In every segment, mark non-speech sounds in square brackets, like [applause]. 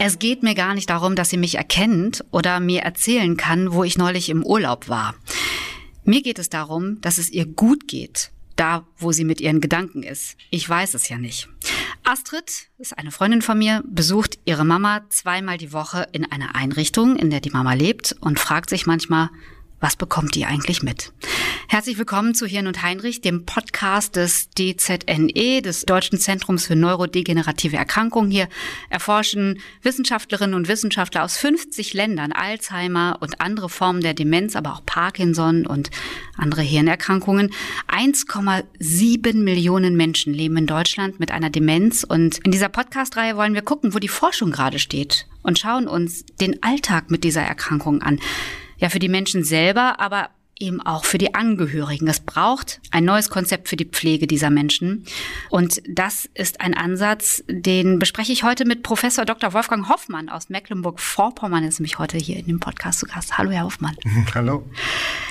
Es geht mir gar nicht darum, dass sie mich erkennt oder mir erzählen kann, wo ich neulich im Urlaub war. Mir geht es darum, dass es ihr gut geht, da wo sie mit ihren Gedanken ist. Ich weiß es ja nicht. Astrid ist eine Freundin von mir, besucht ihre Mama zweimal die Woche in einer Einrichtung, in der die Mama lebt und fragt sich manchmal, was bekommt die eigentlich mit? Herzlich willkommen zu Hirn und Heinrich, dem Podcast des DZNE, des Deutschen Zentrums für neurodegenerative Erkrankungen. Hier erforschen Wissenschaftlerinnen und Wissenschaftler aus 50 Ländern Alzheimer und andere Formen der Demenz, aber auch Parkinson und andere Hirnerkrankungen. 1,7 Millionen Menschen leben in Deutschland mit einer Demenz und in dieser Podcast-Reihe wollen wir gucken, wo die Forschung gerade steht und schauen uns den Alltag mit dieser Erkrankung an ja für die Menschen selber, aber eben auch für die Angehörigen. Es braucht ein neues Konzept für die Pflege dieser Menschen. Und das ist ein Ansatz, den bespreche ich heute mit Professor Dr. Wolfgang Hoffmann aus Mecklenburg-Vorpommern, ist nämlich heute hier in dem Podcast zu Gast. Hallo, Herr Hoffmann. [laughs] Hallo.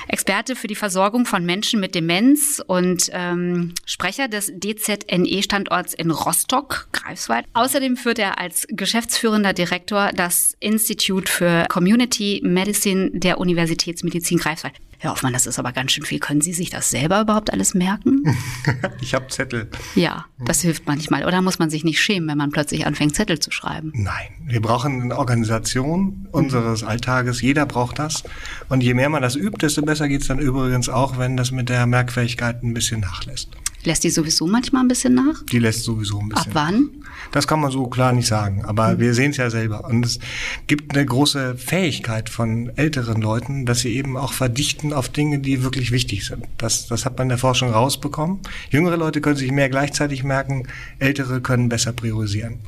Experte für die Versorgung von Menschen mit Demenz und ähm, Sprecher des DZNE-Standorts in Rostock, Greifswald. Außerdem führt er als geschäftsführender Direktor das Institut für Community Medicine der Universitätsmedizin Greifswald. Herr Hoffmann, das ist aber ganz schön viel. Können Sie sich das selber überhaupt alles merken? [laughs] ich habe Zettel. Ja, das hilft manchmal. Oder muss man sich nicht schämen, wenn man plötzlich anfängt, Zettel zu schreiben? Nein, wir brauchen eine Organisation unseres Alltages. Jeder braucht das. Und je mehr man das übt, desto besser geht's dann übrigens auch, wenn das mit der Merkfähigkeit ein bisschen nachlässt. Lässt die sowieso manchmal ein bisschen nach? Die lässt sowieso ein bisschen. Ab wann? Das kann man so klar nicht sagen, aber mhm. wir sehen es ja selber. Und es gibt eine große Fähigkeit von älteren Leuten, dass sie eben auch verdichten auf Dinge, die wirklich wichtig sind. Das, das hat man in der Forschung rausbekommen. Jüngere Leute können sich mehr gleichzeitig merken, ältere können besser priorisieren.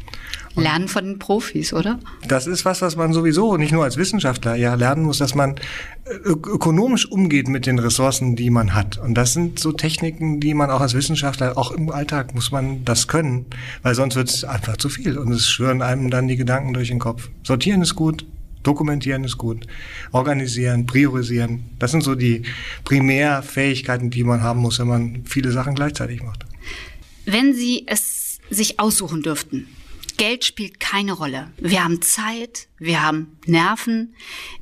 Lernen von den Profis, oder? Das ist was, was man sowieso nicht nur als Wissenschaftler ja lernen muss, dass man äh, ökonomisch umgeht mit den Ressourcen, die man hat. Und das sind so Techniken, die man auch als Wissenschaftler, auch im Alltag muss man das können, weil sonst wird es einfach zu viel und es schwören einem dann die Gedanken durch den Kopf. Sortieren ist gut, Dokumentieren ist gut. Organisieren, priorisieren. Das sind so die Primärfähigkeiten, die man haben muss, wenn man viele Sachen gleichzeitig macht. Wenn Sie es sich aussuchen dürften, Geld spielt keine Rolle. Wir haben Zeit, wir haben Nerven.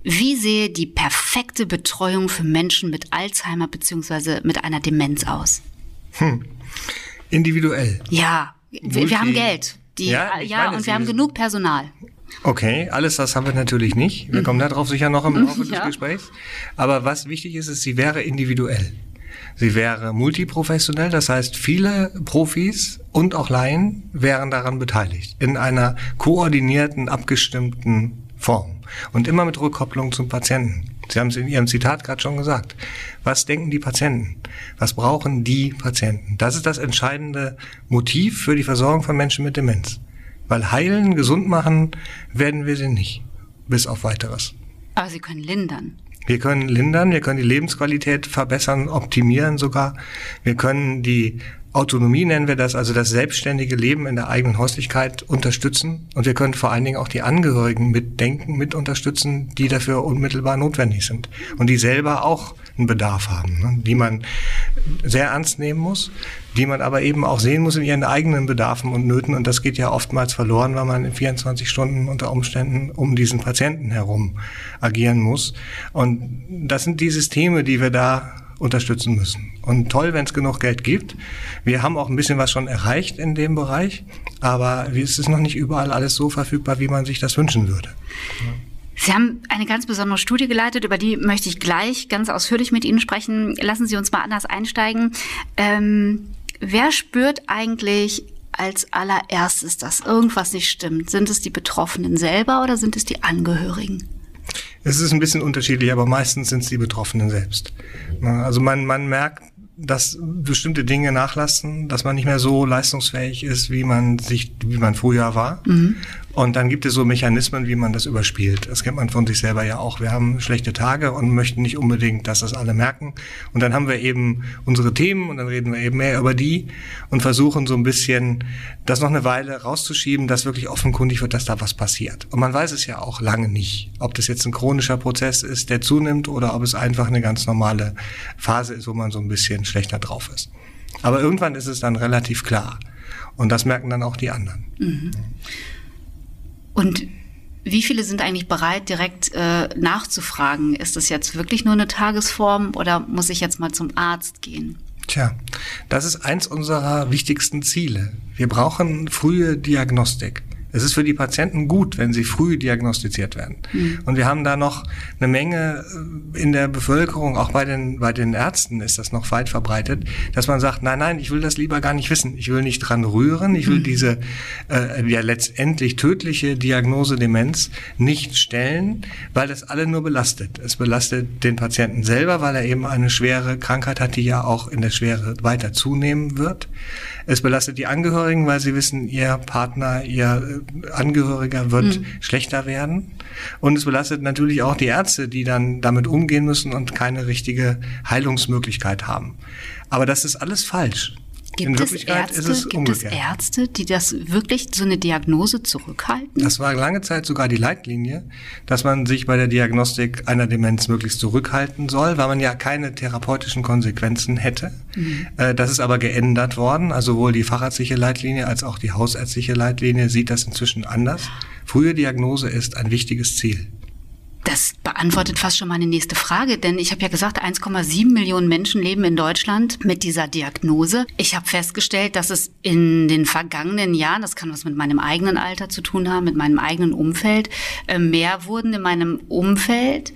Wie sehe die perfekte Betreuung für Menschen mit Alzheimer bzw. mit einer Demenz aus? Hm. Individuell. Ja, wir, wir haben Geld. Die, ja, ja meine, und wir haben genug Personal. Okay, alles das haben wir natürlich nicht. Wir kommen darauf sicher noch im [laughs] Laufe des Gesprächs. Aber was wichtig ist, ist, sie wäre individuell. Sie wäre multiprofessionell, das heißt, viele Profis und auch Laien wären daran beteiligt, in einer koordinierten, abgestimmten Form und immer mit Rückkopplung zum Patienten. Sie haben es in Ihrem Zitat gerade schon gesagt. Was denken die Patienten? Was brauchen die Patienten? Das ist das entscheidende Motiv für die Versorgung von Menschen mit Demenz. Weil heilen, gesund machen werden wir sie nicht. Bis auf weiteres. Aber sie können lindern. Wir können lindern, wir können die Lebensqualität verbessern, optimieren sogar. Wir können die Autonomie nennen wir das, also das selbstständige Leben in der eigenen Häuslichkeit unterstützen. Und wir können vor allen Dingen auch die Angehörigen mitdenken, mit unterstützen, die dafür unmittelbar notwendig sind. Und die selber auch einen Bedarf haben, ne? die man sehr ernst nehmen muss, die man aber eben auch sehen muss in ihren eigenen Bedarfen und Nöten. Und das geht ja oftmals verloren, weil man in 24 Stunden unter Umständen um diesen Patienten herum agieren muss. Und das sind die Systeme, die wir da unterstützen müssen. Und toll, wenn es genug Geld gibt. Wir haben auch ein bisschen was schon erreicht in dem Bereich, aber es ist noch nicht überall alles so verfügbar, wie man sich das wünschen würde. Sie haben eine ganz besondere Studie geleitet, über die möchte ich gleich ganz ausführlich mit Ihnen sprechen. Lassen Sie uns mal anders einsteigen. Ähm wer spürt eigentlich als allererstes, dass irgendwas nicht stimmt? Sind es die Betroffenen selber oder sind es die Angehörigen? Es ist ein bisschen unterschiedlich, aber meistens sind es die Betroffenen selbst. Also man, man merkt, dass bestimmte Dinge nachlassen, dass man nicht mehr so leistungsfähig ist, wie man sich, wie man früher war. Mhm. Und dann gibt es so Mechanismen, wie man das überspielt. Das kennt man von sich selber ja auch. Wir haben schlechte Tage und möchten nicht unbedingt, dass das alle merken. Und dann haben wir eben unsere Themen und dann reden wir eben mehr über die und versuchen so ein bisschen das noch eine Weile rauszuschieben, dass wirklich offenkundig wird, dass da was passiert. Und man weiß es ja auch lange nicht, ob das jetzt ein chronischer Prozess ist, der zunimmt oder ob es einfach eine ganz normale Phase ist, wo man so ein bisschen schlechter drauf ist. Aber irgendwann ist es dann relativ klar. Und das merken dann auch die anderen. Mhm. Und wie viele sind eigentlich bereit, direkt äh, nachzufragen? Ist das jetzt wirklich nur eine Tagesform oder muss ich jetzt mal zum Arzt gehen? Tja, das ist eins unserer wichtigsten Ziele. Wir brauchen frühe Diagnostik. Es ist für die Patienten gut, wenn sie früh diagnostiziert werden. Mhm. Und wir haben da noch eine Menge äh, in der Bevölkerung, auch bei den, bei den Ärzten ist das noch weit verbreitet, dass man sagt, nein, nein, ich will das lieber gar nicht wissen. Ich will nicht dran rühren. Ich will mhm. diese äh, ja letztendlich tödliche Diagnose Demenz nicht stellen, weil das alle nur belastet. Es belastet den Patienten selber, weil er eben eine schwere Krankheit hat, die ja auch in der Schwere weiter zunehmen wird. Es belastet die Angehörigen, weil sie wissen, ihr Partner, ihr äh, Angehöriger wird mhm. schlechter werden. Und es belastet natürlich auch die Ärzte, die dann damit umgehen müssen und keine richtige Heilungsmöglichkeit haben. Aber das ist alles falsch. Gibt In Wirklichkeit es Ärzte, ist es gibt es Ärzte, die das wirklich so eine Diagnose zurückhalten? Das war lange Zeit sogar die Leitlinie, dass man sich bei der Diagnostik einer Demenz möglichst zurückhalten soll, weil man ja keine therapeutischen Konsequenzen hätte. Mhm. Äh, das ist aber geändert worden. Also sowohl die fachärztliche Leitlinie als auch die hausärztliche Leitlinie sieht das inzwischen anders. Frühe Diagnose ist ein wichtiges Ziel. Das beantwortet fast schon meine nächste Frage, denn ich habe ja gesagt, 1,7 Millionen Menschen leben in Deutschland mit dieser Diagnose. Ich habe festgestellt, dass es in den vergangenen Jahren, das kann was mit meinem eigenen Alter zu tun haben, mit meinem eigenen Umfeld, äh, mehr wurden in meinem Umfeld.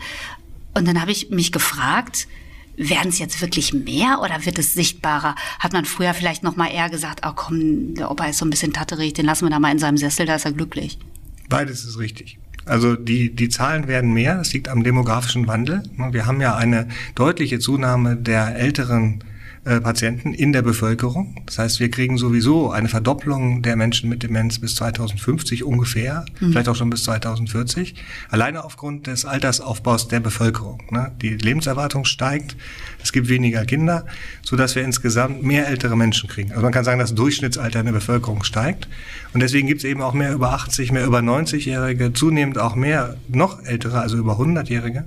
Und dann habe ich mich gefragt, werden es jetzt wirklich mehr oder wird es sichtbarer? Hat man früher vielleicht noch mal eher gesagt, oh komm, der Opa ist so ein bisschen tatterig, den lassen wir da mal in seinem Sessel, da ist er glücklich. Beides ist richtig. Also die, die Zahlen werden mehr, das liegt am demografischen Wandel. Wir haben ja eine deutliche Zunahme der älteren äh, Patienten in der Bevölkerung. Das heißt, wir kriegen sowieso eine Verdopplung der Menschen mit Demenz bis 2050 ungefähr, mhm. vielleicht auch schon bis 2040, alleine aufgrund des Altersaufbaus der Bevölkerung. Ne? Die Lebenserwartung steigt, es gibt weniger Kinder, so dass wir insgesamt mehr ältere Menschen kriegen. Also man kann sagen, das Durchschnittsalter in der Bevölkerung steigt und deswegen gibt es eben auch mehr über 80, mehr über 90-Jährige, zunehmend auch mehr noch ältere, also über 100-Jährige.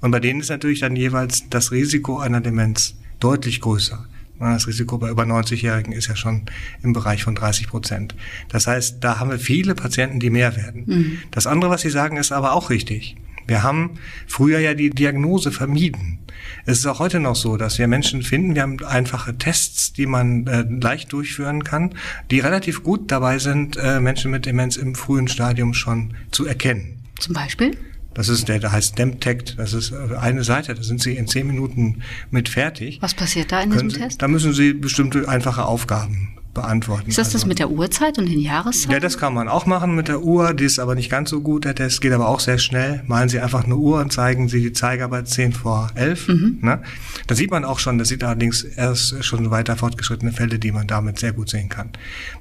Und bei denen ist natürlich dann jeweils das Risiko einer Demenz deutlich größer. Das Risiko bei über 90-Jährigen ist ja schon im Bereich von 30 Prozent. Das heißt, da haben wir viele Patienten, die mehr werden. Mhm. Das andere, was Sie sagen, ist aber auch richtig. Wir haben früher ja die Diagnose vermieden. Es ist auch heute noch so, dass wir Menschen finden, wir haben einfache Tests, die man äh, leicht durchführen kann, die relativ gut dabei sind, äh, Menschen mit Demenz im frühen Stadium schon zu erkennen. Zum Beispiel? Das ist der, der heißt Demtect. Das ist äh, eine Seite. Da sind Sie in zehn Minuten mit fertig. Was passiert da in diesem Sie, Test? Da müssen Sie bestimmte einfache Aufgaben beantworten. Ist das das mit der Uhrzeit und den Jahreszeiten? Ja, das kann man auch machen mit der Uhr. Die ist aber nicht ganz so gut. Der Test geht aber auch sehr schnell. Malen Sie einfach eine Uhr und zeigen Sie die Zeiger bei 10 vor 11. Mhm. Ne? Da sieht man auch schon, das sieht allerdings erst schon weiter fortgeschrittene Fälle, die man damit sehr gut sehen kann.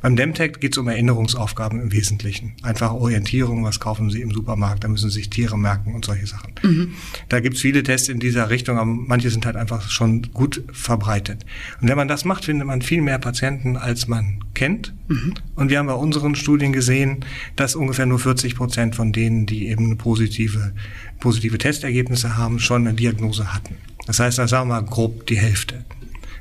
Beim Demtech geht es um Erinnerungsaufgaben im Wesentlichen. Einfach Orientierung, was kaufen Sie im Supermarkt, da müssen Sie sich Tiere merken und solche Sachen. Mhm. Da gibt es viele Tests in dieser Richtung, aber manche sind halt einfach schon gut verbreitet. Und wenn man das macht, findet man viel mehr Patienten als als man kennt. Mhm. Und wir haben bei unseren Studien gesehen, dass ungefähr nur 40 Prozent von denen, die eben positive, positive Testergebnisse haben, schon eine Diagnose hatten. Das heißt, da sagen wir mal grob die Hälfte.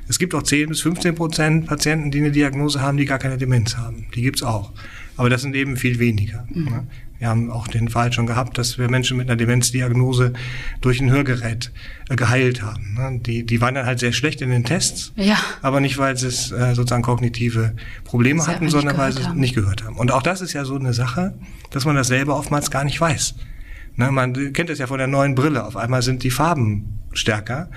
Es gibt auch 10 bis 15 Prozent Patienten, die eine Diagnose haben, die gar keine Demenz haben. Die gibt's auch. Aber das sind eben viel weniger. Mhm. Wir haben auch den Fall schon gehabt, dass wir Menschen mit einer Demenzdiagnose durch ein Hörgerät äh, geheilt haben. Ne? Die, die waren dann halt sehr schlecht in den Tests, ja. aber nicht, weil sie es äh, sozusagen kognitive Probleme sie hatten, sondern weil sie es nicht gehört haben. Und auch das ist ja so eine Sache, dass man das selber oftmals gar nicht weiß. Ne? Man kennt es ja von der neuen Brille. Auf einmal sind die Farben stärker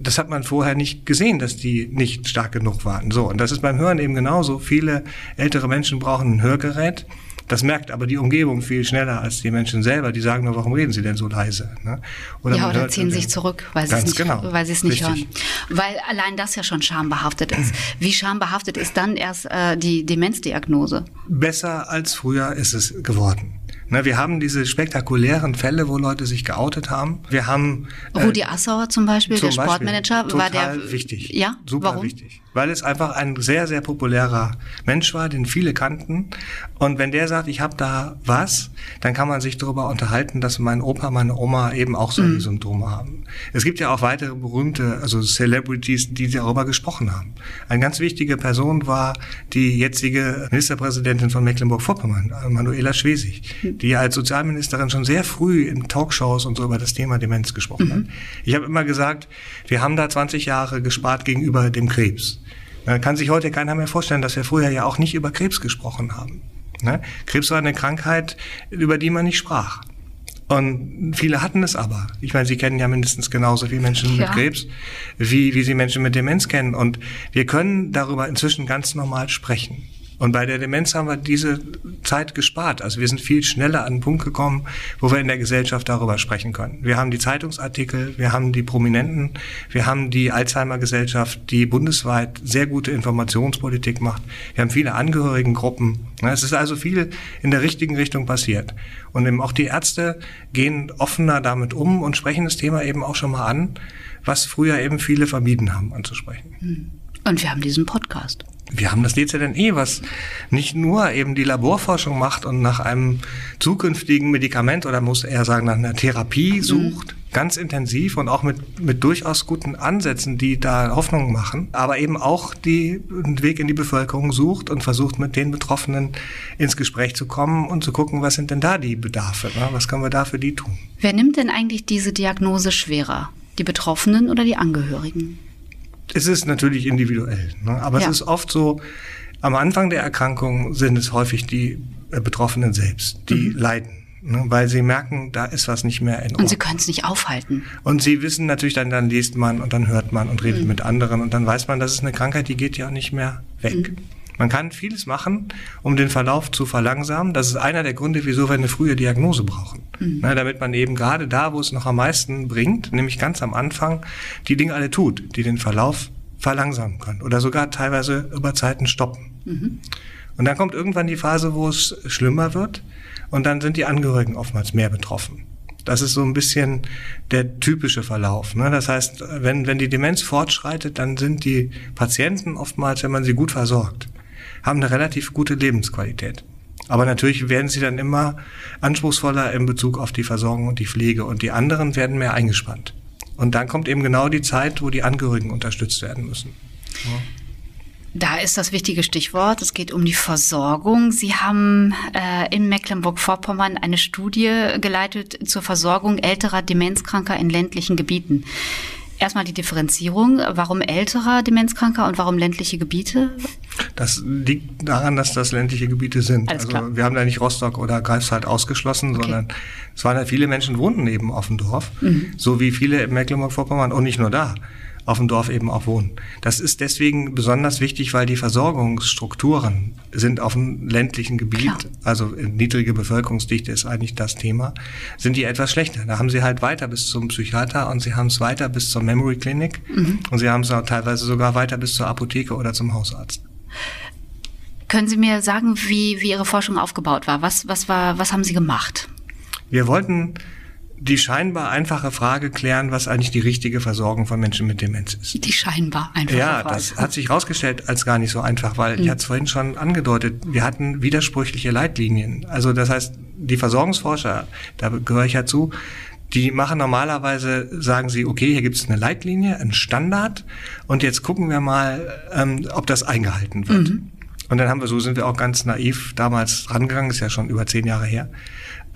das hat man vorher nicht gesehen, dass die nicht stark genug waren. So, und das ist beim Hören eben genauso. Viele ältere Menschen brauchen ein Hörgerät. Das merkt aber die Umgebung viel schneller als die Menschen selber. Die sagen nur, warum reden sie denn so leise? Ne? Oder ja, oder ziehen sich zurück, weil sie es nicht, genau. weil sie es nicht hören. Weil allein das ja schon schambehaftet ist. Wie schambehaftet ist dann erst äh, die Demenzdiagnose? Besser als früher ist es geworden. Ne, wir haben diese spektakulären Fälle, wo Leute sich geoutet haben. Wir haben Rudi äh, Assauer zum Beispiel, zum der Sportmanager, Beispiel, war der wichtig. Ja, super warum? wichtig weil es einfach ein sehr, sehr populärer Mensch war, den viele kannten. Und wenn der sagt, ich habe da was, dann kann man sich darüber unterhalten, dass mein Opa, meine Oma eben auch solche mhm. Symptome haben. Es gibt ja auch weitere berühmte, also Celebrities, die darüber gesprochen haben. Eine ganz wichtige Person war die jetzige Ministerpräsidentin von Mecklenburg-Vorpommern, Manuela Schwesig, mhm. die als Sozialministerin schon sehr früh in Talkshows und so über das Thema Demenz gesprochen mhm. hat. Ich habe immer gesagt, wir haben da 20 Jahre gespart gegenüber dem Krebs. Da kann sich heute keiner mehr vorstellen, dass wir früher ja auch nicht über Krebs gesprochen haben. Ne? Krebs war eine Krankheit, über die man nicht sprach. Und viele hatten es aber. Ich meine, Sie kennen ja mindestens genauso viele Menschen ja. mit Krebs, wie, wie Sie Menschen mit Demenz kennen. Und wir können darüber inzwischen ganz normal sprechen. Und bei der Demenz haben wir diese Zeit gespart. Also wir sind viel schneller an den Punkt gekommen, wo wir in der Gesellschaft darüber sprechen können. Wir haben die Zeitungsartikel, wir haben die Prominenten, wir haben die Alzheimer-Gesellschaft, die bundesweit sehr gute Informationspolitik macht. Wir haben viele Angehörigengruppen. Es ist also viel in der richtigen Richtung passiert. Und eben auch die Ärzte gehen offener damit um und sprechen das Thema eben auch schon mal an, was früher eben viele vermieden haben anzusprechen. Und wir haben diesen Podcast wir haben das DZNE, was nicht nur eben die Laborforschung macht und nach einem zukünftigen Medikament oder muss eher sagen nach einer Therapie mhm. sucht, mhm. ganz intensiv und auch mit, mit durchaus guten Ansätzen, die da Hoffnung machen, aber eben auch die, einen Weg in die Bevölkerung sucht und versucht mit den Betroffenen ins Gespräch zu kommen und zu gucken, was sind denn da die Bedarfe, ne? was können wir da für die tun. Wer nimmt denn eigentlich diese Diagnose schwerer? Die Betroffenen oder die Angehörigen? Es ist natürlich individuell, ne? aber ja. es ist oft so, am Anfang der Erkrankung sind es häufig die äh, Betroffenen selbst, die mhm. leiden. Ne, weil sie merken, da ist was nicht mehr in Ordnung. Und sie können es nicht aufhalten. Und sie wissen natürlich dann, dann liest man und dann hört man und redet mhm. mit anderen und dann weiß man, das ist eine Krankheit, die geht ja nicht mehr weg. Mhm. Man kann vieles machen, um den Verlauf zu verlangsamen. Das ist einer der Gründe, wieso wir eine frühe Diagnose brauchen. Mhm. Na, damit man eben gerade da, wo es noch am meisten bringt, nämlich ganz am Anfang, die Dinge alle tut, die den Verlauf verlangsamen können oder sogar teilweise über Zeiten stoppen. Mhm. Und dann kommt irgendwann die Phase, wo es schlimmer wird und dann sind die Angehörigen oftmals mehr betroffen. Das ist so ein bisschen der typische Verlauf. Ne? Das heißt, wenn, wenn die Demenz fortschreitet, dann sind die Patienten oftmals, wenn man sie gut versorgt, haben eine relativ gute Lebensqualität. Aber natürlich werden sie dann immer anspruchsvoller in Bezug auf die Versorgung und die Pflege und die anderen werden mehr eingespannt. Und dann kommt eben genau die Zeit, wo die Angehörigen unterstützt werden müssen. Ja. Da ist das wichtige Stichwort. Es geht um die Versorgung. Sie haben äh, in Mecklenburg-Vorpommern eine Studie geleitet zur Versorgung älterer Demenzkranker in ländlichen Gebieten. Erstmal die Differenzierung. Warum älterer Demenzkranker und warum ländliche Gebiete? Das liegt daran, dass das ländliche Gebiete sind. Alles also klar. wir haben da nicht Rostock oder Greifswald ausgeschlossen, okay. sondern es waren ja viele Menschen wohnten eben auf dem Dorf, mhm. so wie viele in Mecklenburg-Vorpommern und nicht nur da auf dem Dorf eben auch wohnen. Das ist deswegen besonders wichtig, weil die Versorgungsstrukturen sind auf dem ländlichen Gebiet, Klar. also niedrige Bevölkerungsdichte ist eigentlich das Thema, sind die etwas schlechter. Da haben sie halt weiter bis zum Psychiater und sie haben es weiter bis zur Memory Clinic mhm. und sie haben es auch teilweise sogar weiter bis zur Apotheke oder zum Hausarzt. Können Sie mir sagen, wie, wie Ihre Forschung aufgebaut war? Was, was, war, was haben Sie gemacht? Wir wollten die scheinbar einfache Frage klären, was eigentlich die richtige Versorgung von Menschen mit Demenz ist. Die scheinbar einfache ja, Frage. Ja, das hat sich herausgestellt als gar nicht so einfach, weil mhm. ich hatte es vorhin schon angedeutet, wir hatten widersprüchliche Leitlinien. Also das heißt, die Versorgungsforscher, da gehöre ich ja zu, die machen normalerweise, sagen sie, okay, hier gibt es eine Leitlinie, einen Standard und jetzt gucken wir mal, ähm, ob das eingehalten wird. Mhm. Und dann haben wir, so sind wir auch ganz naiv damals rangegangen, ist ja schon über zehn Jahre her,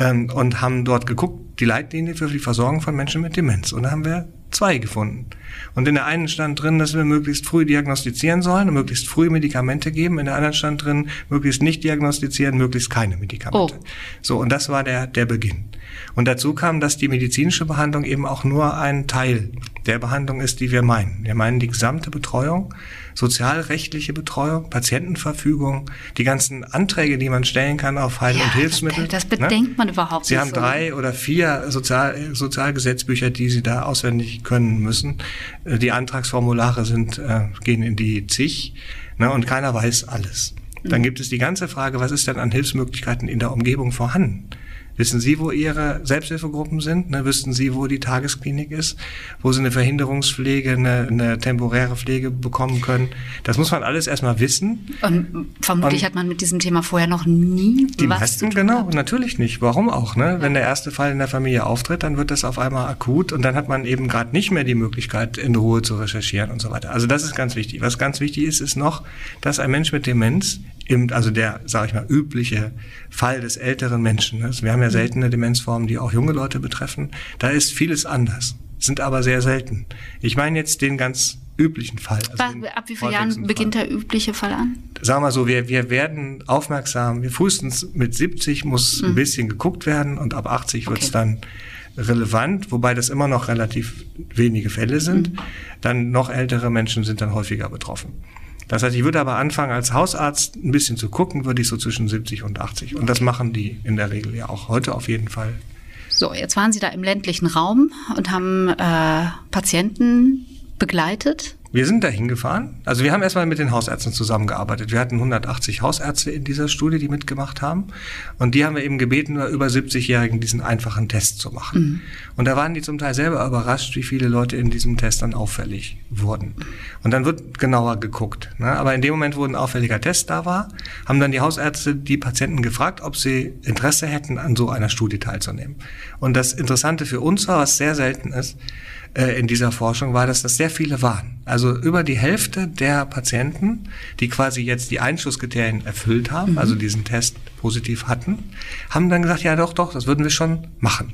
ähm, und haben dort geguckt, die Leitlinie für die Versorgung von Menschen mit Demenz. Und da haben wir zwei gefunden. Und in der einen stand drin, dass wir möglichst früh diagnostizieren sollen und möglichst früh Medikamente geben. In der anderen stand drin, möglichst nicht diagnostizieren, möglichst keine Medikamente. Oh. So, und das war der, der Beginn. Und dazu kam, dass die medizinische Behandlung eben auch nur ein Teil der Behandlung ist, die wir meinen. Wir meinen die gesamte Betreuung, sozialrechtliche Betreuung, Patientenverfügung, die ganzen Anträge, die man stellen kann auf Heil- ja, und Hilfsmittel. Das, das ne? bedenkt ne? man überhaupt Sie nicht. Sie haben so. drei oder vier Sozial Sozialgesetzbücher, die Sie da auswendig können müssen. Äh, die Antragsformulare sind, äh, gehen in die zig ne? und keiner weiß alles. Dann mhm. gibt es die ganze Frage, was ist denn an Hilfsmöglichkeiten in der Umgebung vorhanden? Wissen Sie, wo Ihre Selbsthilfegruppen sind? Ne? Wüssten Sie, wo die Tagesklinik ist? Wo Sie eine Verhinderungspflege, eine, eine temporäre Pflege bekommen können? Das muss man alles erstmal wissen. Und vermutlich Und hat man mit diesem Thema vorher noch nie die was meisten, genau, gehabt. natürlich nicht. Warum auch? Ne? Wenn der erste Fall in der Familie auftritt, dann wird das auf einmal akut und dann hat man eben gerade nicht mehr die Möglichkeit, in Ruhe zu recherchieren und so weiter. Also das ist ganz wichtig. Was ganz wichtig ist, ist noch, dass ein Mensch mit Demenz also der, sage ich mal, übliche Fall des älteren Menschen. Ne? Wir haben ja seltene Demenzformen, die auch junge Leute betreffen. Da ist vieles anders, sind aber sehr selten. Ich meine jetzt den ganz üblichen Fall. Also Ab wie vielen Jahren beginnt der übliche Fall an? Sagen wir mal so, wir, wir werden aufmerksam, wir frühestens mit 70 muss mhm. ein bisschen geguckt werden und ab 80 okay. wird es dann relevant, wobei das immer noch relativ wenige Fälle sind. Mhm. Dann noch ältere Menschen sind dann häufiger betroffen. Das heißt, ich würde aber anfangen, als Hausarzt ein bisschen zu gucken, würde ich so zwischen 70 und 80. Und das machen die in der Regel ja auch heute auf jeden Fall. So, jetzt waren Sie da im ländlichen Raum und haben äh, Patienten begleitet. Wir sind da hingefahren. Also wir haben erstmal mit den Hausärzten zusammengearbeitet. Wir hatten 180 Hausärzte in dieser Studie, die mitgemacht haben. Und die haben wir eben gebeten, über 70-Jährigen diesen einfachen Test zu machen. Mhm. Und da waren die zum Teil selber überrascht, wie viele Leute in diesem Test dann auffällig wurden. Und dann wird genauer geguckt. Ne? Aber in dem Moment, wo ein auffälliger Test da war, haben dann die Hausärzte die Patienten gefragt, ob sie Interesse hätten, an so einer Studie teilzunehmen. Und das Interessante für uns war, was sehr selten ist, äh, in dieser Forschung war, dass das sehr viele waren. Also über die Hälfte der Patienten, die quasi jetzt die Einschusskriterien erfüllt haben, mhm. also diesen Test positiv hatten, haben dann gesagt, ja doch, doch, das würden wir schon machen.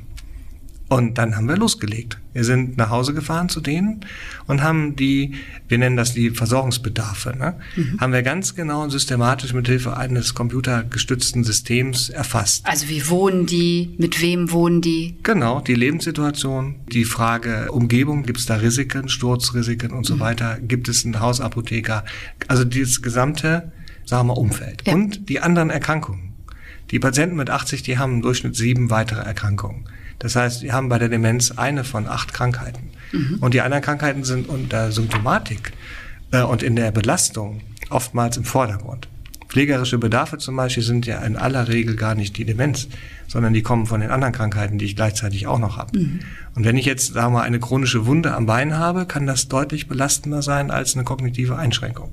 Und dann haben wir losgelegt. Wir sind nach Hause gefahren zu denen und haben die, wir nennen das die Versorgungsbedarfe, ne? Mhm. haben wir ganz genau und systematisch mit Hilfe eines computergestützten Systems erfasst. Also wie wohnen die, mit wem wohnen die? Genau, die Lebenssituation, die Frage Umgebung, gibt es da Risiken, Sturzrisiken und so mhm. weiter, gibt es einen Hausapotheker, also dieses gesamte, sagen wir, Umfeld. Ja. Und die anderen Erkrankungen. Die Patienten mit 80, die haben im Durchschnitt sieben weitere Erkrankungen. Das heißt, wir haben bei der Demenz eine von acht Krankheiten. Mhm. Und die anderen Krankheiten sind unter Symptomatik äh, und in der Belastung oftmals im Vordergrund. Pflegerische Bedarfe zum Beispiel sind ja in aller Regel gar nicht die Demenz, sondern die kommen von den anderen Krankheiten, die ich gleichzeitig auch noch habe. Mhm. Und wenn ich jetzt, sagen wir mal, eine chronische Wunde am Bein habe, kann das deutlich belastender sein als eine kognitive Einschränkung.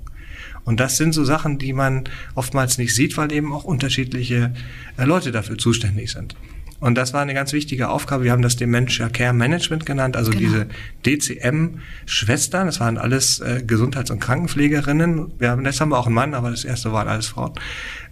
Und das sind so Sachen, die man oftmals nicht sieht, weil eben auch unterschiedliche äh, Leute dafür zuständig sind. Und das war eine ganz wichtige Aufgabe. Wir haben das Dementia Care Management genannt, also genau. diese DCM-Schwestern. Das waren alles äh, Gesundheits- und Krankenpflegerinnen. Wir haben, jetzt haben wir auch einen Mann, aber das erste waren alles Frauen,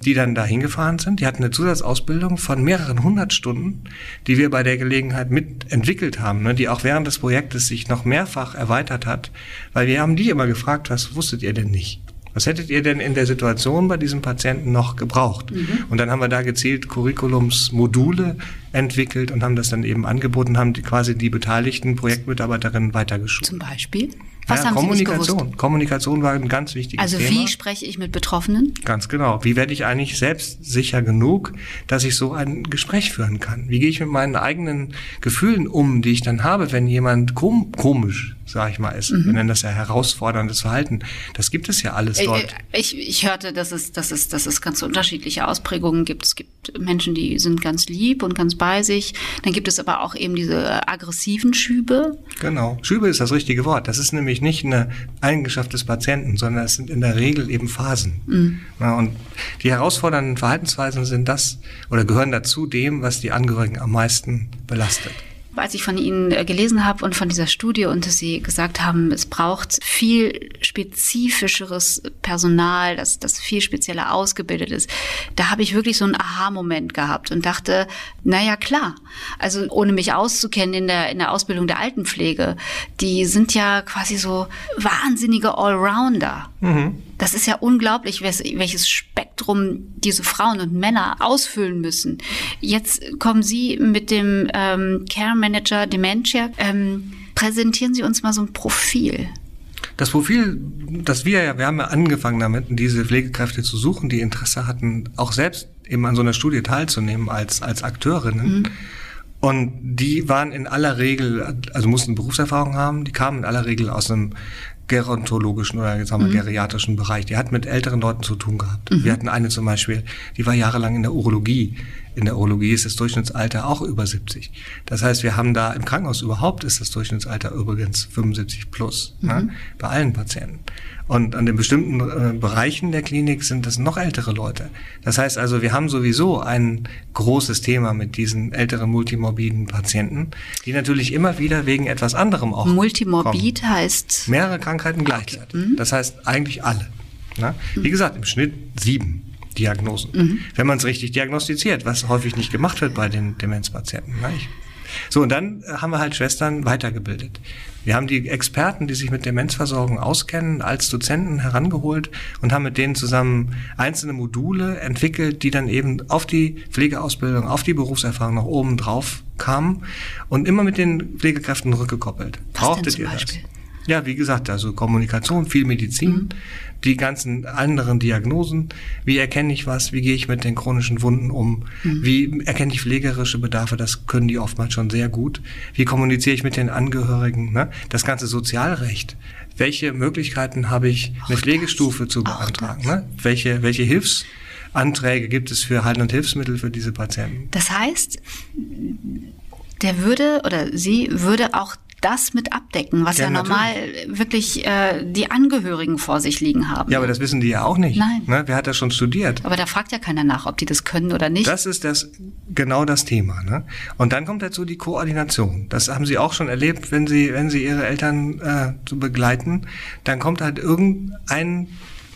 die dann da hingefahren sind. Die hatten eine Zusatzausbildung von mehreren hundert Stunden, die wir bei der Gelegenheit mitentwickelt haben, ne, die auch während des Projektes sich noch mehrfach erweitert hat, weil wir haben die immer gefragt, was wusstet ihr denn nicht? Was hättet ihr denn in der Situation bei diesem Patienten noch gebraucht? Mhm. Und dann haben wir da gezielt Curriculumsmodule entwickelt und haben das dann eben angeboten, haben die, quasi die beteiligten Projektmitarbeiterinnen weitergeschult. Zum Beispiel? Was ja, haben Kommunikation. Kommunikation war ein ganz wichtiges also Thema. Also wie spreche ich mit Betroffenen? Ganz genau. Wie werde ich eigentlich selbst sicher genug, dass ich so ein Gespräch führen kann? Wie gehe ich mit meinen eigenen Gefühlen um, die ich dann habe, wenn jemand kom komisch, sage ich mal, ist? Mhm. Wir nennen das ja herausforderndes Verhalten. Das gibt es ja alles dort. Ich, ich hörte, dass es, dass, es, dass es ganz unterschiedliche Ausprägungen gibt. Es gibt Menschen, die sind ganz lieb und ganz bei sich. Dann gibt es aber auch eben diese aggressiven Schübe. Genau. Schübe ist das richtige Wort. Das ist nämlich nämlich nicht eine Eigenschaft des Patienten, sondern es sind in der Regel eben Phasen. Mhm. Ja, und die herausfordernden Verhaltensweisen sind das oder gehören dazu dem, was die Angehörigen am meisten belastet. Als ich von Ihnen äh, gelesen habe und von dieser Studie und dass Sie gesagt haben, es braucht viel spezifischeres Personal, das, das viel spezieller ausgebildet ist, da habe ich wirklich so einen Aha-Moment gehabt und dachte, naja, klar. Also ohne mich auszukennen in der, in der Ausbildung der Altenpflege, die sind ja quasi so wahnsinnige Allrounder. Mhm. Das ist ja unglaublich, welches Spektrum diese Frauen und Männer ausfüllen müssen. Jetzt kommen Sie mit dem ähm, Care Manager Dementia. Ähm, präsentieren Sie uns mal so ein Profil. Das Profil, das wir ja, wir haben ja angefangen damit, diese Pflegekräfte zu suchen, die Interesse hatten, auch selbst eben an so einer Studie teilzunehmen als, als Akteurinnen. Mhm. Und die waren in aller Regel, also mussten Berufserfahrung haben, die kamen in aller Regel aus einem gerontologischen oder jetzt haben wir mhm. geriatrischen Bereich. Die hat mit älteren Leuten zu tun gehabt. Mhm. Wir hatten eine zum Beispiel, die war jahrelang in der Urologie. In der Urologie ist das Durchschnittsalter auch über 70. Das heißt, wir haben da im Krankenhaus überhaupt ist das Durchschnittsalter übrigens 75 plus mhm. ne, bei allen Patienten. Und an den bestimmten äh, Bereichen der Klinik sind das noch ältere Leute. Das heißt also, wir haben sowieso ein großes Thema mit diesen älteren multimorbiden Patienten, die natürlich immer wieder wegen etwas anderem auch. Multimorbid kommen. heißt? Mehrere Krankheiten gleichzeitig. Okay. Mhm. Das heißt eigentlich alle. Ne? Wie gesagt, im Schnitt sieben. Diagnosen. Mhm. Wenn man es richtig diagnostiziert, was häufig nicht gemacht wird bei den Demenzpatienten. Ne? So, und dann haben wir halt Schwestern weitergebildet. Wir haben die Experten, die sich mit Demenzversorgung auskennen, als Dozenten herangeholt und haben mit denen zusammen einzelne Module entwickelt, die dann eben auf die Pflegeausbildung, auf die Berufserfahrung nach oben drauf kamen und immer mit den Pflegekräften rückgekoppelt. Was Brauchtet ihr das? Ja, wie gesagt, also Kommunikation, viel Medizin, mhm. die ganzen anderen Diagnosen. Wie erkenne ich was? Wie gehe ich mit den chronischen Wunden um? Mhm. Wie erkenne ich pflegerische Bedarfe? Das können die oftmals schon sehr gut. Wie kommuniziere ich mit den Angehörigen? Ne? Das ganze Sozialrecht. Welche Möglichkeiten habe ich, eine Pflegestufe zu beantragen? Ne? Welche, welche Hilfsanträge gibt es für Halt- und Hilfsmittel für diese Patienten? Das heißt, der würde oder sie würde auch das mit abdecken, was ja, ja normal wirklich äh, die Angehörigen vor sich liegen haben. Ja, aber das wissen die ja auch nicht. Nein. Ne? Wer hat das schon studiert? Aber da fragt ja keiner nach, ob die das können oder nicht. Das ist das genau das Thema. Ne? Und dann kommt dazu die Koordination. Das haben Sie auch schon erlebt, wenn Sie, wenn Sie Ihre Eltern äh, zu begleiten. Dann kommt halt irgendein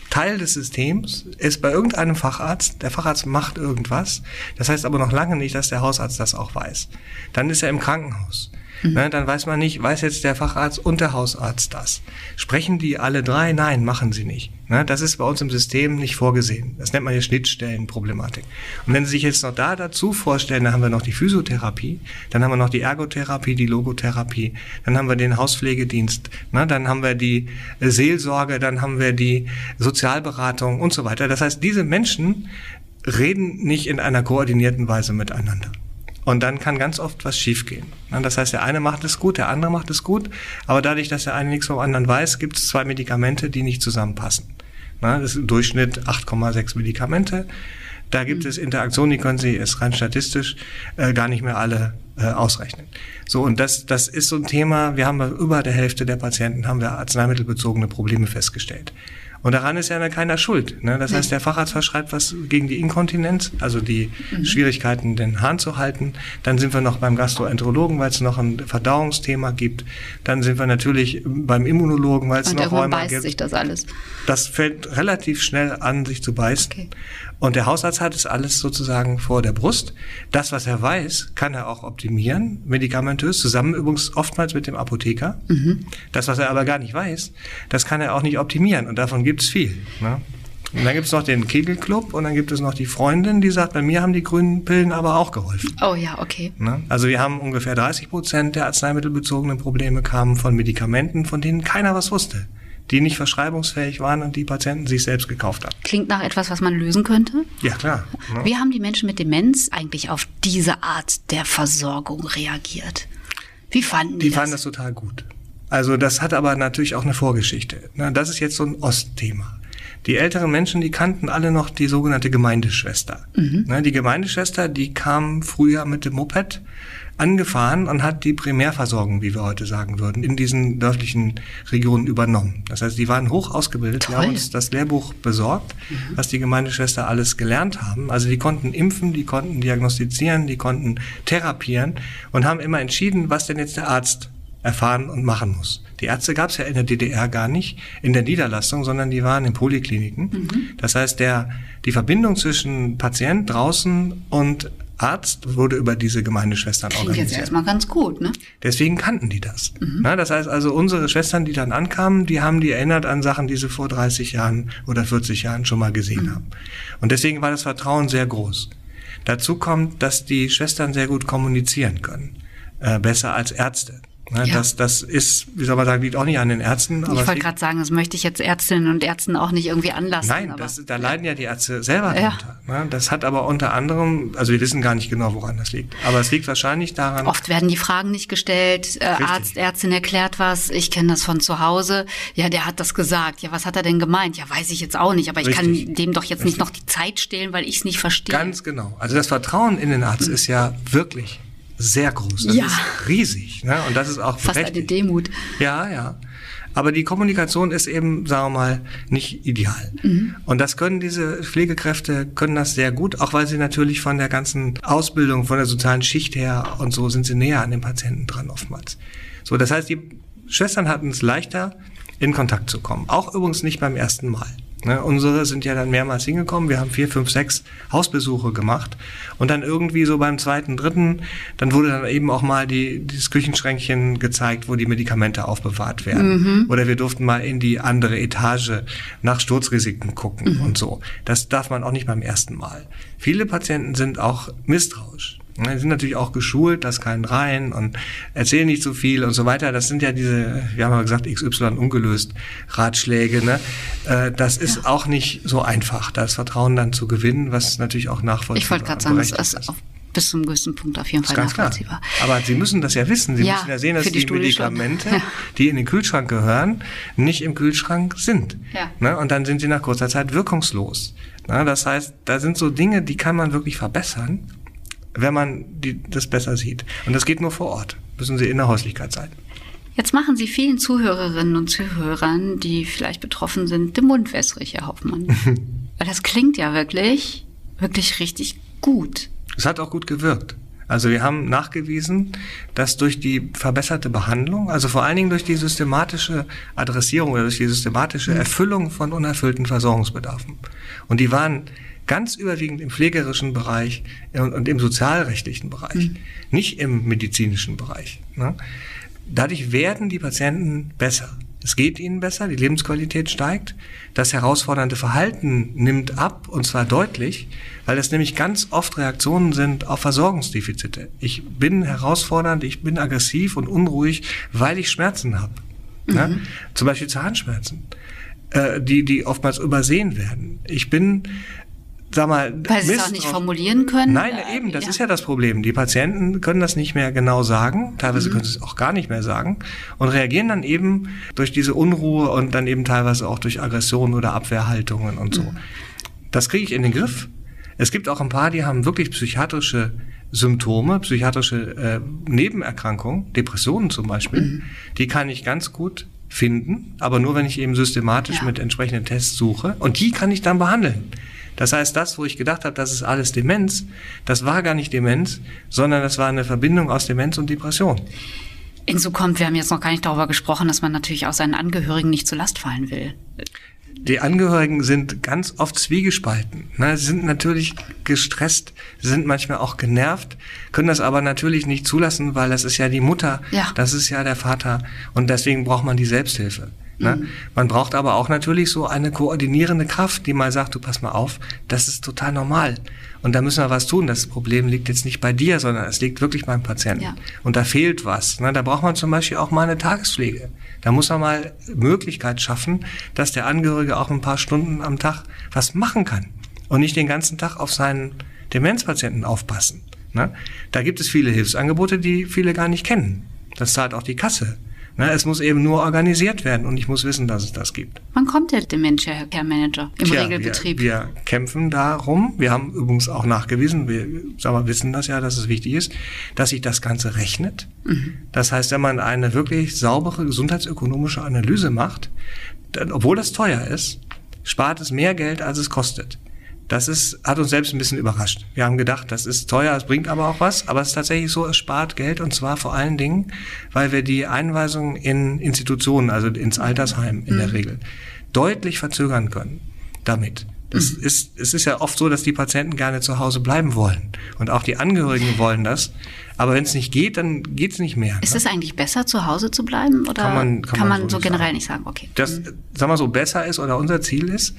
Teil des Systems ist bei irgendeinem Facharzt, der Facharzt macht irgendwas, das heißt aber noch lange nicht, dass der Hausarzt das auch weiß. Dann ist er im Krankenhaus. Mhm. Ne, dann weiß man nicht, weiß jetzt der Facharzt und der Hausarzt das. Sprechen die alle drei? Nein, machen sie nicht. Ne, das ist bei uns im System nicht vorgesehen. Das nennt man ja Schnittstellenproblematik. Und wenn Sie sich jetzt noch da dazu vorstellen, dann haben wir noch die Physiotherapie, dann haben wir noch die Ergotherapie, die Logotherapie, dann haben wir den Hauspflegedienst, ne, dann haben wir die Seelsorge, dann haben wir die Sozialberatung und so weiter. Das heißt, diese Menschen reden nicht in einer koordinierten Weise miteinander. Und dann kann ganz oft was schiefgehen. Das heißt, der eine macht es gut, der andere macht es gut, aber dadurch, dass der eine nichts vom anderen weiß, gibt es zwei Medikamente, die nicht zusammenpassen. Das ist im Durchschnitt 8,6 Medikamente. Da gibt es Interaktionen, die können Sie es rein statistisch äh, gar nicht mehr alle äh, ausrechnen. So, und das, das ist so ein Thema, wir haben bei über der Hälfte der Patienten haben wir arzneimittelbezogene Probleme festgestellt. Und daran ist ja keiner schuld. Ne? Das heißt, der Facharzt verschreibt was gegen die Inkontinenz, also die mhm. Schwierigkeiten, den Hahn zu halten. Dann sind wir noch beim Gastroenterologen, weil es noch ein Verdauungsthema gibt. Dann sind wir natürlich beim Immunologen, weil es noch Rheuma beißt gibt. sich das alles. Das fällt relativ schnell an, sich zu beißen. Okay. Und der Hausarzt hat es alles sozusagen vor der Brust. Das, was er weiß, kann er auch optimieren, medikamentös, zusammen übrigens oftmals mit dem Apotheker. Mhm. Das, was er aber gar nicht weiß, das kann er auch nicht optimieren. Und davon gibt es viel. Ne? Und dann gibt es noch den Kegelclub und dann gibt es noch die Freundin, die sagt, bei mir haben die grünen Pillen aber auch geholfen. Oh ja, okay. Ne? Also wir haben ungefähr 30 Prozent der arzneimittelbezogenen Probleme kamen von Medikamenten, von denen keiner was wusste die nicht verschreibungsfähig waren und die Patienten sich selbst gekauft haben. Klingt nach etwas, was man lösen könnte? Ja, klar. Ja. [laughs] Wie haben die Menschen mit Demenz eigentlich auf diese Art der Versorgung reagiert? Wie fanden die, die das? Die fanden das total gut. Also das hat aber natürlich auch eine Vorgeschichte. Das ist jetzt so ein Ostthema. Die älteren Menschen, die kannten alle noch die sogenannte Gemeindeschwester. Mhm. Die Gemeindeschwester, die kam früher mit dem Moped angefahren und hat die Primärversorgung, wie wir heute sagen würden, in diesen dörflichen Regionen übernommen. Das heißt, die waren hoch ausgebildet. Toll. Wir haben uns das Lehrbuch besorgt, mhm. was die Gemeindeschwester alles gelernt haben. Also die konnten impfen, die konnten diagnostizieren, die konnten therapieren und haben immer entschieden, was denn jetzt der Arzt erfahren und machen muss. Die Ärzte gab es ja in der DDR gar nicht in der Niederlassung, sondern die waren in Polikliniken. Mhm. Das heißt, der, die Verbindung zwischen Patient draußen und Arzt wurde über diese Gemeindeschwestern Klingt organisiert. jetzt erstmal ganz gut, ne? Deswegen kannten die das. Mhm. Na, das heißt also, unsere Schwestern, die dann ankamen, die haben die erinnert an Sachen, die sie vor 30 Jahren oder 40 Jahren schon mal gesehen mhm. haben. Und deswegen war das Vertrauen sehr groß. Dazu kommt, dass die Schwestern sehr gut kommunizieren können. Äh, besser als Ärzte. Ne, ja. Das, das ist, wie soll man sagen, liegt auch nicht an den Ärzten. ich wollte gerade sagen, das möchte ich jetzt Ärztinnen und Ärzten auch nicht irgendwie anlassen. Nein, das, da leiden ja die Ärzte selber ja. drunter. Ne? Das hat aber unter anderem, also wir wissen gar nicht genau, woran das liegt. Aber es liegt wahrscheinlich daran. Oft werden die Fragen nicht gestellt. Äh, Arzt, Ärztin erklärt was. Ich kenne das von zu Hause. Ja, der hat das gesagt. Ja, was hat er denn gemeint? Ja, weiß ich jetzt auch nicht. Aber ich Richtig. kann dem doch jetzt Richtig. nicht noch die Zeit stehlen, weil ich es nicht verstehe. Ganz genau. Also das Vertrauen in den Arzt ist ja wirklich sehr groß. Das ja. ist riesig. Ne? Und das ist auch Fast eine Demut. Ja, ja. Aber die Kommunikation ist eben, sagen wir mal, nicht ideal. Mhm. Und das können diese Pflegekräfte, können das sehr gut, auch weil sie natürlich von der ganzen Ausbildung, von der sozialen Schicht her und so sind sie näher an den Patienten dran oftmals. So, das heißt, die Schwestern hatten es leichter, in Kontakt zu kommen. Auch übrigens nicht beim ersten Mal. Ne, unsere sind ja dann mehrmals hingekommen. Wir haben vier, fünf, sechs Hausbesuche gemacht. Und dann irgendwie so beim zweiten, dritten, dann wurde dann eben auch mal die, dieses Küchenschränkchen gezeigt, wo die Medikamente aufbewahrt werden. Mhm. Oder wir durften mal in die andere Etage nach Sturzrisiken gucken mhm. und so. Das darf man auch nicht beim ersten Mal. Viele Patienten sind auch misstrauisch. Die sind natürlich auch geschult, das kein rein und erzählen nicht so viel und so weiter. Das sind ja diese, wir haben ja gesagt, XY ungelöst Ratschläge. Ne? Äh, das ist ja. auch nicht so einfach, das Vertrauen dann zu gewinnen, was natürlich auch nachvollziehbar ist. Ich wollte gerade sagen, das ist bis zum größten Punkt auf jeden Fall nachvollziehbar. Klar. Aber Sie müssen das ja wissen. Sie ja, müssen ja sehen, dass die, die Medikamente, ja. die in den Kühlschrank gehören, nicht im Kühlschrank sind. Ja. Ne? Und dann sind sie nach kurzer Zeit wirkungslos. Ne? Das heißt, da sind so Dinge, die kann man wirklich verbessern wenn man die, das besser sieht. Und das geht nur vor Ort. Müssen Sie in der Häuslichkeit sein. Jetzt machen Sie vielen Zuhörerinnen und Zuhörern, die vielleicht betroffen sind, den Mund wässrig, Herr Hoffmann. [laughs] Weil das klingt ja wirklich, wirklich richtig gut. Es hat auch gut gewirkt. Also wir haben nachgewiesen, dass durch die verbesserte Behandlung, also vor allen Dingen durch die systematische Adressierung oder durch die systematische mhm. Erfüllung von unerfüllten Versorgungsbedarfen. Und die waren ganz überwiegend im pflegerischen Bereich und, im sozialrechtlichen Bereich, mhm. nicht im medizinischen Bereich. Ne? Dadurch werden die Patienten besser. Es geht ihnen besser, die Lebensqualität steigt, das herausfordernde Verhalten nimmt ab und zwar deutlich, weil es nämlich ganz oft Reaktionen sind auf Versorgungsdefizite. Ich bin herausfordernd, ich bin aggressiv und unruhig, weil ich Schmerzen habe. Ne? Mhm. Ne? Zum Beispiel Zahnschmerzen, äh, die, die oftmals übersehen werden. Ich bin sag mal, weil sie es auch nicht formulieren können. Nein, eben, das ja. ist ja das Problem. Die Patienten können das nicht mehr genau sagen, teilweise mhm. können sie es auch gar nicht mehr sagen und reagieren dann eben durch diese Unruhe und dann eben teilweise auch durch Aggressionen oder Abwehrhaltungen und so. Mhm. Das kriege ich in den Griff. Es gibt auch ein paar, die haben wirklich psychiatrische Symptome, psychiatrische äh, Nebenerkrankungen, Depressionen zum Beispiel, mhm. die kann ich ganz gut finden, aber nur wenn ich eben systematisch ja. mit entsprechenden Tests suche und die kann ich dann behandeln. Das heißt, das, wo ich gedacht habe, das ist alles Demenz, das war gar nicht Demenz, sondern das war eine Verbindung aus Demenz und Depression. Hinzu kommt, wir haben jetzt noch gar nicht darüber gesprochen, dass man natürlich auch seinen Angehörigen nicht zur Last fallen will. Die Angehörigen sind ganz oft zwiegespalten. Ne? Sie sind natürlich gestresst, sind manchmal auch genervt, können das aber natürlich nicht zulassen, weil das ist ja die Mutter, ja. das ist ja der Vater und deswegen braucht man die Selbsthilfe. Ne? Mhm. Man braucht aber auch natürlich so eine koordinierende Kraft, die mal sagt, du pass mal auf, das ist total normal. Und da müssen wir was tun. Das Problem liegt jetzt nicht bei dir, sondern es liegt wirklich beim Patienten. Ja. Und da fehlt was. Ne? Da braucht man zum Beispiel auch mal eine Tagespflege. Da muss man mal Möglichkeit schaffen, dass der Angehörige auch ein paar Stunden am Tag was machen kann. Und nicht den ganzen Tag auf seinen Demenzpatienten aufpassen. Ne? Da gibt es viele Hilfsangebote, die viele gar nicht kennen. Das zahlt auch die Kasse. Ne, es muss eben nur organisiert werden und ich muss wissen, dass es das gibt. Wann kommt der Dementia Care Manager im Tja, Regelbetrieb? Wir, wir, kämpfen darum. Wir haben übrigens auch nachgewiesen, wir wir, wissen das ja, dass es wichtig ist, dass sich das Ganze rechnet. Mhm. Das heißt, wenn man eine wirklich saubere gesundheitsökonomische Analyse macht, dann, obwohl das teuer ist, spart es mehr Geld, als es kostet. Das ist, hat uns selbst ein bisschen überrascht. Wir haben gedacht, das ist teuer, es bringt aber auch was. Aber es ist tatsächlich so, es spart Geld und zwar vor allen Dingen, weil wir die Einweisung in Institutionen, also ins Altersheim in mhm. der Regel, deutlich verzögern können damit. Das mhm. ist, es ist ja oft so, dass die Patienten gerne zu Hause bleiben wollen. Und auch die Angehörigen wollen das. Aber wenn es nicht geht, dann geht es nicht mehr. Ist ne? es eigentlich besser, zu Hause zu bleiben? Oder kann man, kann, kann man, man so, so generell sagen. nicht sagen? Okay. Das, mhm. sagen wir so, besser ist oder unser Ziel ist,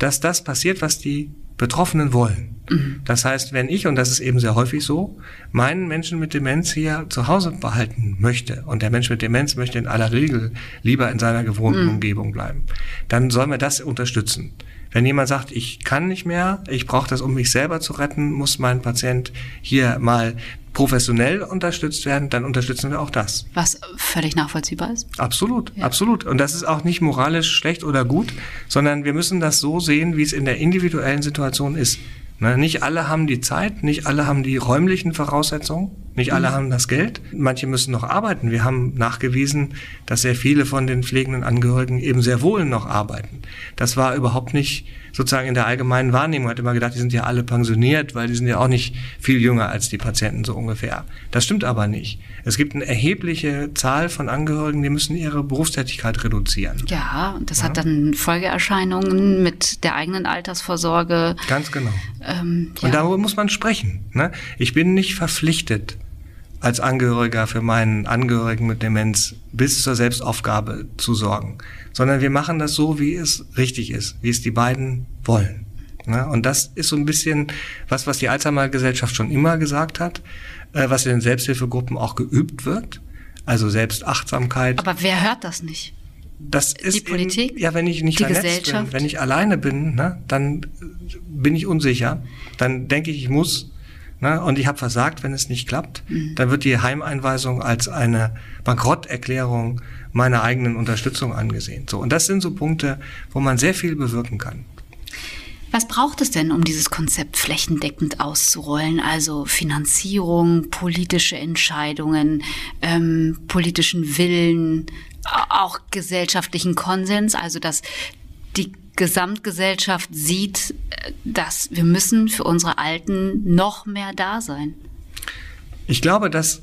dass das passiert, was die Betroffenen wollen. Mhm. Das heißt, wenn ich, und das ist eben sehr häufig so, meinen Menschen mit Demenz hier zu Hause behalten möchte und der Mensch mit Demenz möchte in aller Regel lieber in seiner gewohnten mhm. Umgebung bleiben, dann sollen wir das unterstützen. Wenn jemand sagt, ich kann nicht mehr, ich brauche das, um mich selber zu retten, muss mein Patient hier mal professionell unterstützt werden, dann unterstützen wir auch das. Was völlig nachvollziehbar ist? Absolut, ja. absolut. Und das ist auch nicht moralisch schlecht oder gut, sondern wir müssen das so sehen, wie es in der individuellen Situation ist. Ne, nicht alle haben die Zeit, nicht alle haben die räumlichen Voraussetzungen, nicht alle mhm. haben das Geld. Manche müssen noch arbeiten. Wir haben nachgewiesen, dass sehr viele von den pflegenden Angehörigen eben sehr wohl noch arbeiten. Das war überhaupt nicht sozusagen in der allgemeinen Wahrnehmung. Man hat immer gedacht, die sind ja alle pensioniert, weil die sind ja auch nicht viel jünger als die Patienten so ungefähr. Das stimmt aber nicht. Es gibt eine erhebliche Zahl von Angehörigen, die müssen ihre Berufstätigkeit reduzieren. Ja, und das ja. hat dann Folgeerscheinungen mit der eigenen Altersvorsorge. Ganz genau. Ähm, ja. Und darüber muss man sprechen. Ne? Ich bin nicht verpflichtet, als Angehöriger für meinen Angehörigen mit Demenz bis zur Selbstaufgabe zu sorgen, sondern wir machen das so, wie es richtig ist, wie es die beiden wollen. Ja, und das ist so ein bisschen was, was die Alzheimer-Gesellschaft schon immer gesagt hat, äh, was in den Selbsthilfegruppen auch geübt wird. Also Selbstachtsamkeit. Aber wer hört das nicht? Das ist die Politik, eben, ja, wenn ich nicht die Gesellschaft. bin, wenn ich alleine bin, ne, dann bin ich unsicher. Dann denke ich, ich muss ne, und ich habe versagt, wenn es nicht klappt, mhm. dann wird die Heimeinweisung als eine Bankrotterklärung meiner eigenen Unterstützung angesehen. So, und das sind so Punkte, wo man sehr viel bewirken kann. Was braucht es denn, um dieses Konzept flächendeckend auszurollen? Also Finanzierung, politische Entscheidungen, ähm, politischen Willen, auch gesellschaftlichen Konsens, also dass die Gesamtgesellschaft sieht, äh, dass wir müssen für unsere Alten noch mehr da sein. Ich glaube, dass,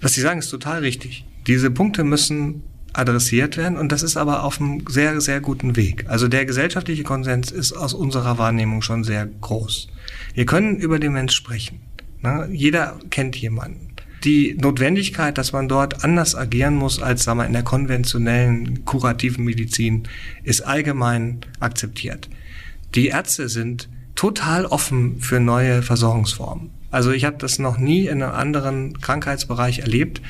was Sie sagen, ist total richtig. Diese Punkte müssen adressiert werden und das ist aber auf einem sehr, sehr guten Weg. Also der gesellschaftliche Konsens ist aus unserer Wahrnehmung schon sehr groß. Wir können über den Mensch sprechen. Ne? Jeder kennt jemanden die Notwendigkeit, dass man dort anders agieren muss als sagen wir, in der konventionellen kurativen Medizin, ist allgemein akzeptiert. Die Ärzte sind total offen für neue Versorgungsformen. Also ich habe das noch nie in einem anderen Krankheitsbereich erlebt,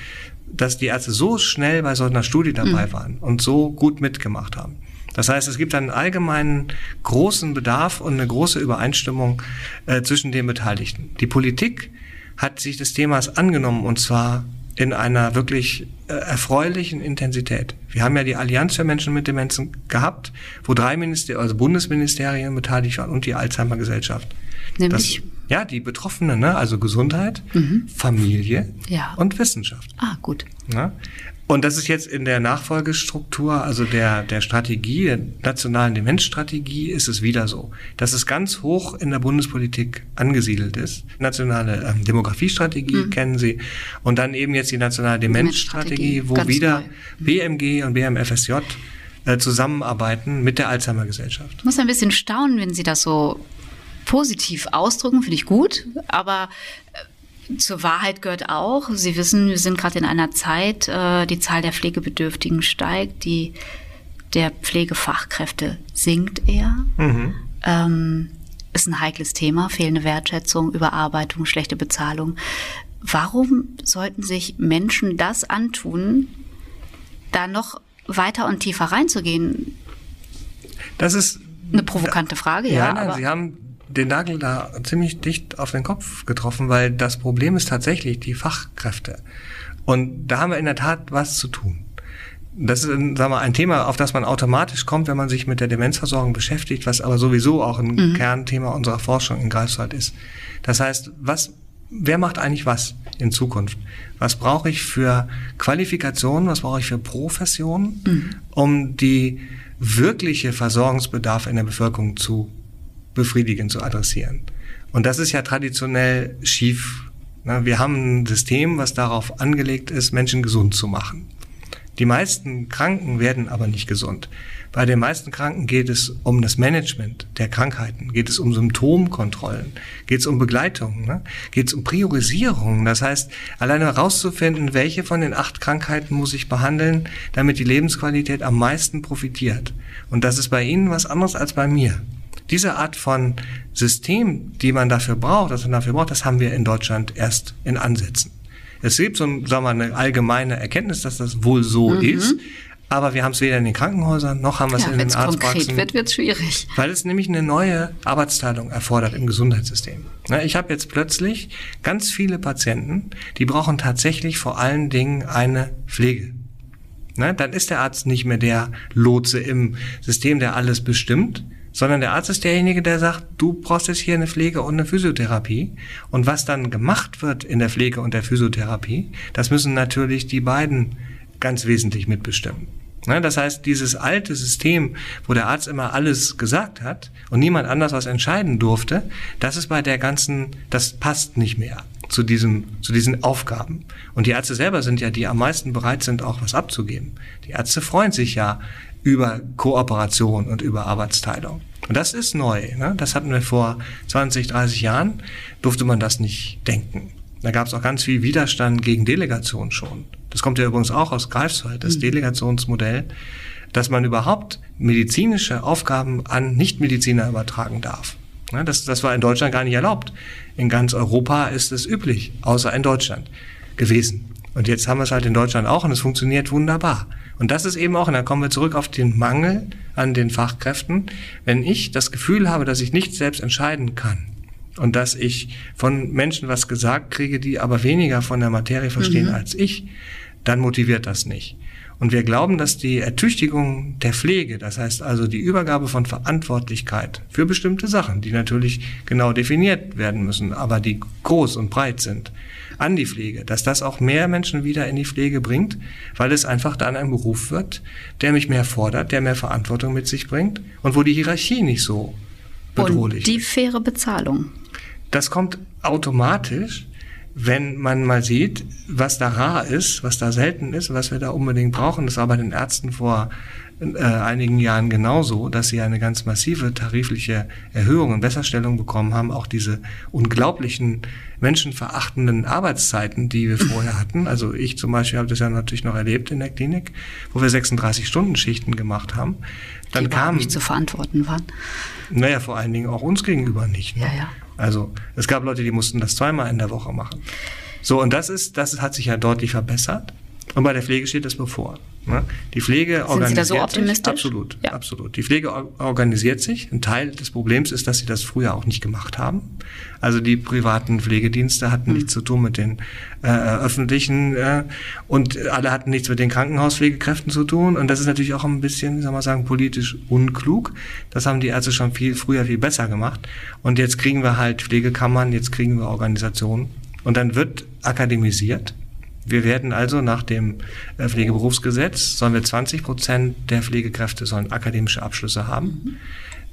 dass die Ärzte so schnell bei so einer Studie dabei mhm. waren und so gut mitgemacht haben. Das heißt, es gibt einen allgemeinen großen Bedarf und eine große Übereinstimmung äh, zwischen den Beteiligten. Die Politik hat sich des Themas angenommen und zwar in einer wirklich äh, erfreulichen Intensität. Wir haben ja die Allianz für Menschen mit Demenzen gehabt, wo drei Minister also Bundesministerien beteiligt waren und die Alzheimer Gesellschaft. Nämlich? Das, ja, die Betroffenen, ne? also Gesundheit, mhm. Familie ja. und Wissenschaft. Ah, gut. Ja? Und das ist jetzt in der Nachfolgestruktur, also der, der Strategie, der nationalen Demenzstrategie, ist es wieder so, dass es ganz hoch in der Bundespolitik angesiedelt ist. Nationale ähm, Demografiestrategie mhm. kennen Sie. Und dann eben jetzt die nationale Demenzstrategie, wo ganz wieder neu. BMG und BMFSJ äh, zusammenarbeiten mit der Alzheimer Gesellschaft. Ich muss ein bisschen staunen, wenn Sie das so positiv ausdrücken, finde ich gut. Aber äh, zur Wahrheit gehört auch, Sie wissen, wir sind gerade in einer Zeit, äh, die Zahl der Pflegebedürftigen steigt, die der Pflegefachkräfte sinkt eher. Mhm. Ähm, ist ein heikles Thema, fehlende Wertschätzung, Überarbeitung, schlechte Bezahlung. Warum sollten sich Menschen das antun, da noch weiter und tiefer reinzugehen? Das ist eine provokante Frage, ja. ja nein, Sie haben den Nagel da ziemlich dicht auf den Kopf getroffen, weil das Problem ist tatsächlich die Fachkräfte. Und da haben wir in der Tat was zu tun. Das ist sagen wir, ein Thema, auf das man automatisch kommt, wenn man sich mit der Demenzversorgung beschäftigt, was aber sowieso auch ein mhm. Kernthema unserer Forschung in Greifswald ist. Das heißt, was, wer macht eigentlich was in Zukunft? Was brauche ich für Qualifikationen, was brauche ich für Professionen, mhm. um die wirkliche Versorgungsbedarf in der Bevölkerung zu befriedigen, zu adressieren? Und das ist ja traditionell schief. Wir haben ein System, was darauf angelegt ist, Menschen gesund zu machen. Die meisten Kranken werden aber nicht gesund. Bei den meisten Kranken geht es um das Management der Krankheiten, geht es um Symptomkontrollen, geht es um Begleitung, ne? geht es um Priorisierung. Das heißt, alleine herauszufinden, welche von den acht Krankheiten muss ich behandeln, damit die Lebensqualität am meisten profitiert. Und das ist bei Ihnen was anderes als bei mir. Diese Art von System, die man dafür braucht, das man dafür braucht, das haben wir in Deutschland erst in Ansätzen. Es gibt so sagen wir, eine allgemeine Erkenntnis, dass das wohl so mhm. ist. Aber wir haben es weder in den Krankenhäusern noch haben wir es ja, in den Arztpraxen. konkret wird, wird schwierig. Weil es nämlich eine neue Arbeitsteilung erfordert im Gesundheitssystem. Ich habe jetzt plötzlich ganz viele Patienten, die brauchen tatsächlich vor allen Dingen eine Pflege. Dann ist der Arzt nicht mehr der Lotse im System, der alles bestimmt, sondern der Arzt ist derjenige, der sagt, du brauchst jetzt hier eine Pflege und eine Physiotherapie. Und was dann gemacht wird in der Pflege und der Physiotherapie, das müssen natürlich die beiden ganz wesentlich mitbestimmen. Das heißt, dieses alte System, wo der Arzt immer alles gesagt hat und niemand anders was entscheiden durfte, das ist bei der ganzen, das passt nicht mehr zu diesem, zu diesen Aufgaben. Und die Ärzte selber sind ja die am meisten bereit sind, auch was abzugeben. Die Ärzte freuen sich ja über Kooperation und über Arbeitsteilung. Und das ist neu. Ne? Das hatten wir vor 20, 30 Jahren, durfte man das nicht denken. Da gab es auch ganz viel Widerstand gegen Delegation schon. Das kommt ja übrigens auch aus Greifswald, das mhm. Delegationsmodell, dass man überhaupt medizinische Aufgaben an Nichtmediziner übertragen darf. Ne? Das, das war in Deutschland gar nicht erlaubt. In ganz Europa ist es üblich, außer in Deutschland gewesen. Und jetzt haben wir es halt in Deutschland auch und es funktioniert wunderbar. Und das ist eben auch, und da kommen wir zurück auf den Mangel an den Fachkräften, wenn ich das Gefühl habe, dass ich nicht selbst entscheiden kann und dass ich von Menschen was gesagt kriege, die aber weniger von der Materie verstehen mhm. als ich, dann motiviert das nicht. Und wir glauben, dass die Ertüchtigung der Pflege, das heißt also die Übergabe von Verantwortlichkeit für bestimmte Sachen, die natürlich genau definiert werden müssen, aber die groß und breit sind, an die Pflege, dass das auch mehr Menschen wieder in die Pflege bringt, weil es einfach dann ein Beruf wird, der mich mehr fordert, der mehr Verantwortung mit sich bringt und wo die Hierarchie nicht so bedrohlich ist. Und die faire Bezahlung. Das kommt automatisch, wenn man mal sieht, was da rar ist, was da selten ist, was wir da unbedingt brauchen. Das war bei den Ärzten vor äh, einigen Jahren genauso, dass sie eine ganz massive tarifliche Erhöhung und Besserstellung bekommen haben. Auch diese unglaublichen menschenverachtenden Arbeitszeiten, die wir vorher hatten. Also ich zum Beispiel habe das ja natürlich noch erlebt in der Klinik, wo wir 36-Stunden-Schichten gemacht haben. Dann die kam nicht zu verantworten waren. Naja, vor allen Dingen auch uns gegenüber nicht. Ne? Ja, ja. Also es gab Leute, die mussten das zweimal in der Woche machen. So, und das ist, das hat sich ja deutlich verbessert. Und bei der Pflege steht das bevor. Ne? Die Pflege Sind organisiert Sie da so optimistisch? Sich, absolut, ja. absolut. Die Pflege organisiert sich. Ein Teil des Problems ist, dass sie das früher auch nicht gemacht haben. Also die privaten Pflegedienste hatten mhm. nichts zu tun mit den äh, öffentlichen äh, und alle hatten nichts mit den Krankenhauspflegekräften zu tun. Und das ist natürlich auch ein bisschen, wie soll man sagen, politisch unklug. Das haben die Ärzte schon viel früher viel besser gemacht. Und jetzt kriegen wir halt Pflegekammern, jetzt kriegen wir Organisationen. Und dann wird akademisiert wir werden also nach dem äh, Pflegeberufsgesetz, sollen wir 20 Prozent der Pflegekräfte sollen akademische Abschlüsse haben.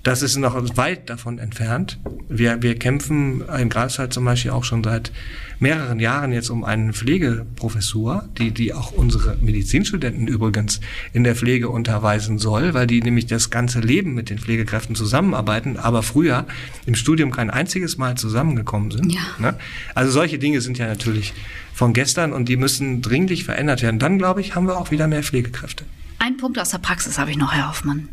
Das ist noch weit davon entfernt. Wir, wir kämpfen in Greifswald zum Beispiel auch schon seit mehreren Jahren jetzt um eine Pflegeprofessur, die, die auch unsere Medizinstudenten übrigens in der Pflege unterweisen soll, weil die nämlich das ganze Leben mit den Pflegekräften zusammenarbeiten, aber früher im Studium kein einziges Mal zusammengekommen sind. Ja. Ne? Also solche Dinge sind ja natürlich von gestern und die müssen dringlich verändert werden. Dann, glaube ich, haben wir auch wieder mehr Pflegekräfte. Ein Punkt aus der Praxis habe ich noch, Herr Hoffmann.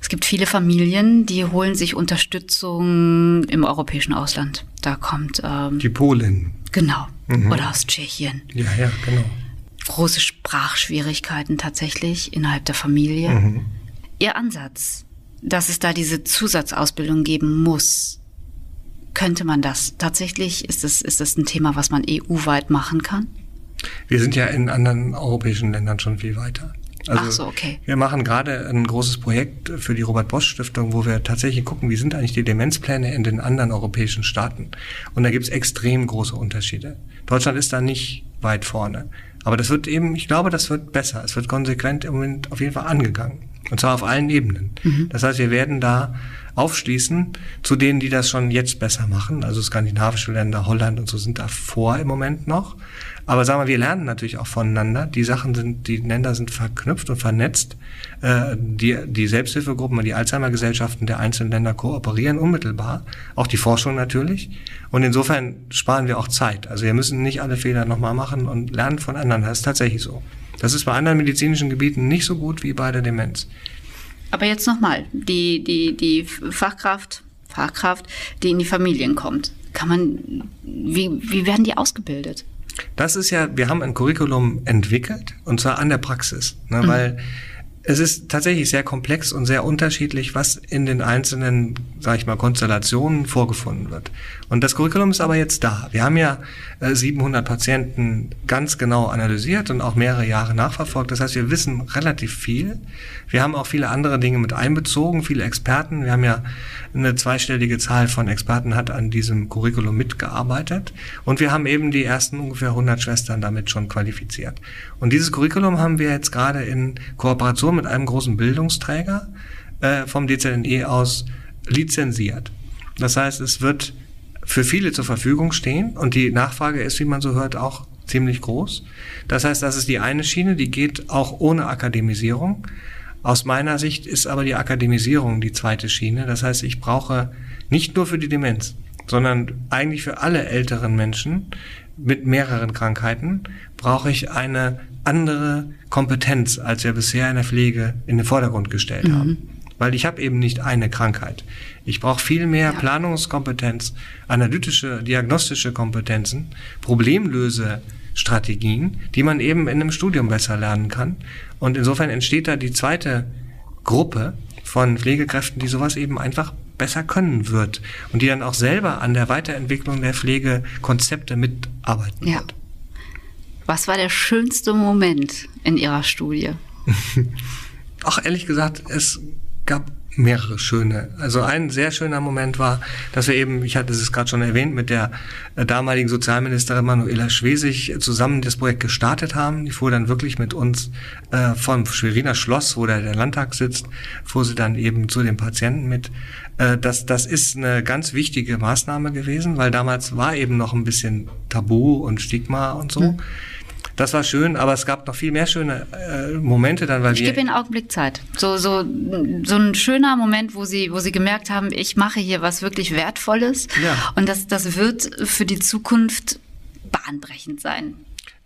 Es gibt viele Familien, die holen sich Unterstützung im europäischen Ausland. Da kommt ähm, die Polen. Genau. Mhm. Oder aus Tschechien. Ja, ja, genau. Große Sprachschwierigkeiten tatsächlich innerhalb der Familie. Mhm. Ihr Ansatz, dass es da diese Zusatzausbildung geben muss, könnte man das tatsächlich? Ist das, ist das ein Thema, was man EU-weit machen kann? Wir sind ja in anderen europäischen Ländern schon viel weiter. Also Ach so, okay. Wir machen gerade ein großes Projekt für die Robert Bosch Stiftung, wo wir tatsächlich gucken, wie sind eigentlich die Demenzpläne in den anderen europäischen Staaten. Und da gibt es extrem große Unterschiede. Deutschland ist da nicht weit vorne. Aber das wird eben, ich glaube, das wird besser. Es wird konsequent im Moment auf jeden Fall angegangen. Und zwar auf allen Ebenen. Mhm. Das heißt, wir werden da aufschließen zu denen, die das schon jetzt besser machen. Also skandinavische Länder, Holland und so sind da vor im Moment noch. Aber sagen wir, wir lernen natürlich auch voneinander. Die Sachen sind, die Länder sind verknüpft und vernetzt. Äh, die, die Selbsthilfegruppen und die Alzheimer-Gesellschaften der einzelnen Länder kooperieren unmittelbar. Auch die Forschung natürlich. Und insofern sparen wir auch Zeit. Also wir müssen nicht alle Fehler nochmal machen und lernen voneinander. Das ist tatsächlich so. Das ist bei anderen medizinischen Gebieten nicht so gut wie bei der Demenz. Aber jetzt nochmal, die, die, die Fachkraft, Fachkraft, die in die Familien kommt. Kann man, wie, wie werden die ausgebildet? Das ist ja, wir haben ein Curriculum entwickelt und zwar an der Praxis, ne, mhm. weil es ist tatsächlich sehr komplex und sehr unterschiedlich, was in den einzelnen, sage ich mal, Konstellationen vorgefunden wird. Und das Curriculum ist aber jetzt da. Wir haben ja 700 äh, Patienten ganz genau analysiert und auch mehrere Jahre nachverfolgt. Das heißt, wir wissen relativ viel. Wir haben auch viele andere Dinge mit einbezogen, viele Experten. Wir haben ja eine zweistellige Zahl von Experten hat an diesem Curriculum mitgearbeitet. Und wir haben eben die ersten ungefähr 100 Schwestern damit schon qualifiziert. Und dieses Curriculum haben wir jetzt gerade in Kooperation mit einem großen Bildungsträger äh, vom DZNE aus lizenziert. Das heißt, es wird für viele zur Verfügung stehen und die Nachfrage ist, wie man so hört, auch ziemlich groß. Das heißt, das ist die eine Schiene, die geht auch ohne Akademisierung. Aus meiner Sicht ist aber die Akademisierung die zweite Schiene. Das heißt, ich brauche nicht nur für die Demenz, sondern eigentlich für alle älteren Menschen mit mehreren Krankheiten brauche ich eine andere Kompetenz, als wir bisher in der Pflege in den Vordergrund gestellt mhm. haben. Weil ich habe eben nicht eine Krankheit. Ich brauche viel mehr ja. Planungskompetenz, analytische, diagnostische Kompetenzen, Problemlöse Strategien, die man eben in einem Studium besser lernen kann. Und insofern entsteht da die zweite Gruppe von Pflegekräften, die sowas eben einfach besser können wird und die dann auch selber an der Weiterentwicklung der Pflegekonzepte mitarbeiten ja. wird. Was war der schönste Moment in Ihrer Studie? [laughs] Ach, ehrlich gesagt, es gab mehrere schöne. Also ein sehr schöner Moment war, dass wir eben, ich hatte es gerade schon erwähnt, mit der äh, damaligen Sozialministerin Manuela Schwesig zusammen das Projekt gestartet haben. Die fuhr dann wirklich mit uns äh, vom Schweriner Schloss, wo der, der Landtag sitzt, fuhr sie dann eben zu den Patienten mit. Äh, das, das ist eine ganz wichtige Maßnahme gewesen, weil damals war eben noch ein bisschen Tabu und Stigma und so. Mhm. Das war schön, aber es gab noch viel mehr schöne äh, Momente dann, weil ich gebe Ihnen einen Augenblick Zeit. So, so, so ein schöner Moment, wo Sie, wo Sie gemerkt haben, ich mache hier was wirklich Wertvolles. Ja. Und das, das wird für die Zukunft bahnbrechend sein.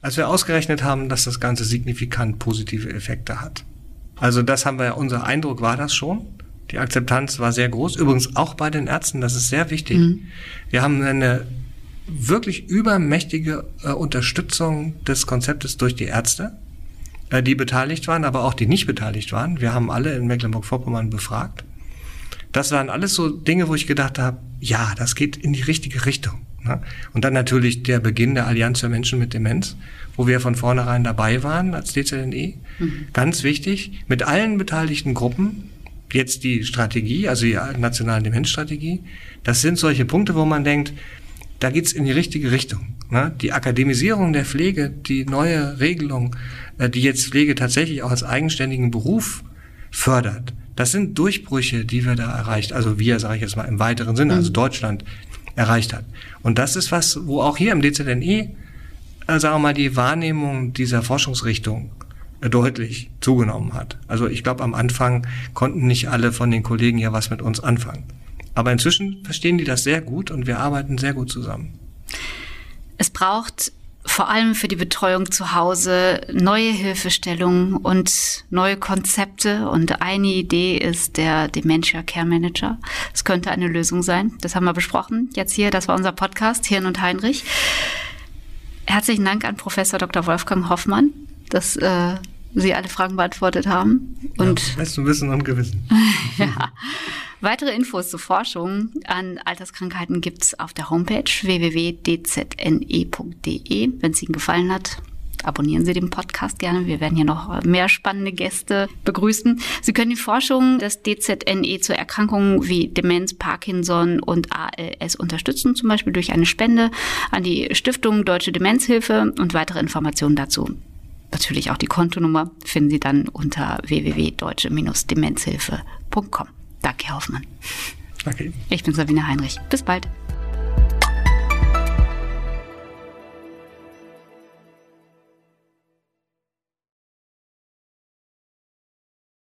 Als wir ausgerechnet haben, dass das Ganze signifikant positive Effekte hat. Also das haben wir, unser Eindruck war das schon. Die Akzeptanz war sehr groß. Übrigens auch bei den Ärzten, das ist sehr wichtig. Mhm. Wir haben eine wirklich übermächtige äh, Unterstützung des Konzeptes durch die Ärzte, äh, die beteiligt waren, aber auch die nicht beteiligt waren. Wir haben alle in Mecklenburg-Vorpommern befragt. Das waren alles so Dinge, wo ich gedacht habe, ja, das geht in die richtige Richtung. Ne? Und dann natürlich der Beginn der Allianz für Menschen mit Demenz, wo wir von vornherein dabei waren als DZNE. Mhm. Ganz wichtig, mit allen beteiligten Gruppen, jetzt die Strategie, also die nationale Demenzstrategie. Das sind solche Punkte, wo man denkt, da geht's in die richtige Richtung. Ne? Die Akademisierung der Pflege, die neue Regelung, äh, die jetzt Pflege tatsächlich auch als eigenständigen Beruf fördert, das sind Durchbrüche, die wir da erreicht, also wir, sage ich jetzt mal im weiteren Sinne, also mhm. Deutschland erreicht hat. Und das ist was, wo auch hier im DZNE, äh, sagen wir mal, die Wahrnehmung dieser Forschungsrichtung äh, deutlich zugenommen hat. Also ich glaube, am Anfang konnten nicht alle von den Kollegen ja was mit uns anfangen. Aber inzwischen verstehen die das sehr gut und wir arbeiten sehr gut zusammen. Es braucht vor allem für die Betreuung zu Hause neue Hilfestellungen und neue Konzepte. Und eine Idee ist der Dementia Care Manager. Es könnte eine Lösung sein. Das haben wir besprochen. Jetzt hier, das war unser Podcast, Hirn und Heinrich. Herzlichen Dank an Professor Dr. Wolfgang Hoffmann, dass äh, Sie alle Fragen beantwortet haben. Und ja, besten Wissen und Gewissen. [laughs] ja. Weitere Infos zur Forschung an Alterskrankheiten gibt's auf der Homepage www.dzne.de. Wenn es Ihnen gefallen hat, abonnieren Sie den Podcast gerne. Wir werden hier noch mehr spannende Gäste begrüßen. Sie können die Forschung des DZNE zu Erkrankungen wie Demenz, Parkinson und ALS unterstützen, zum Beispiel durch eine Spende an die Stiftung Deutsche Demenzhilfe und weitere Informationen dazu. Natürlich auch die Kontonummer finden Sie dann unter www.deutsche-demenzhilfe.com. Danke, Herr Hoffmann. Okay. Ich bin Sabine Heinrich. Bis bald.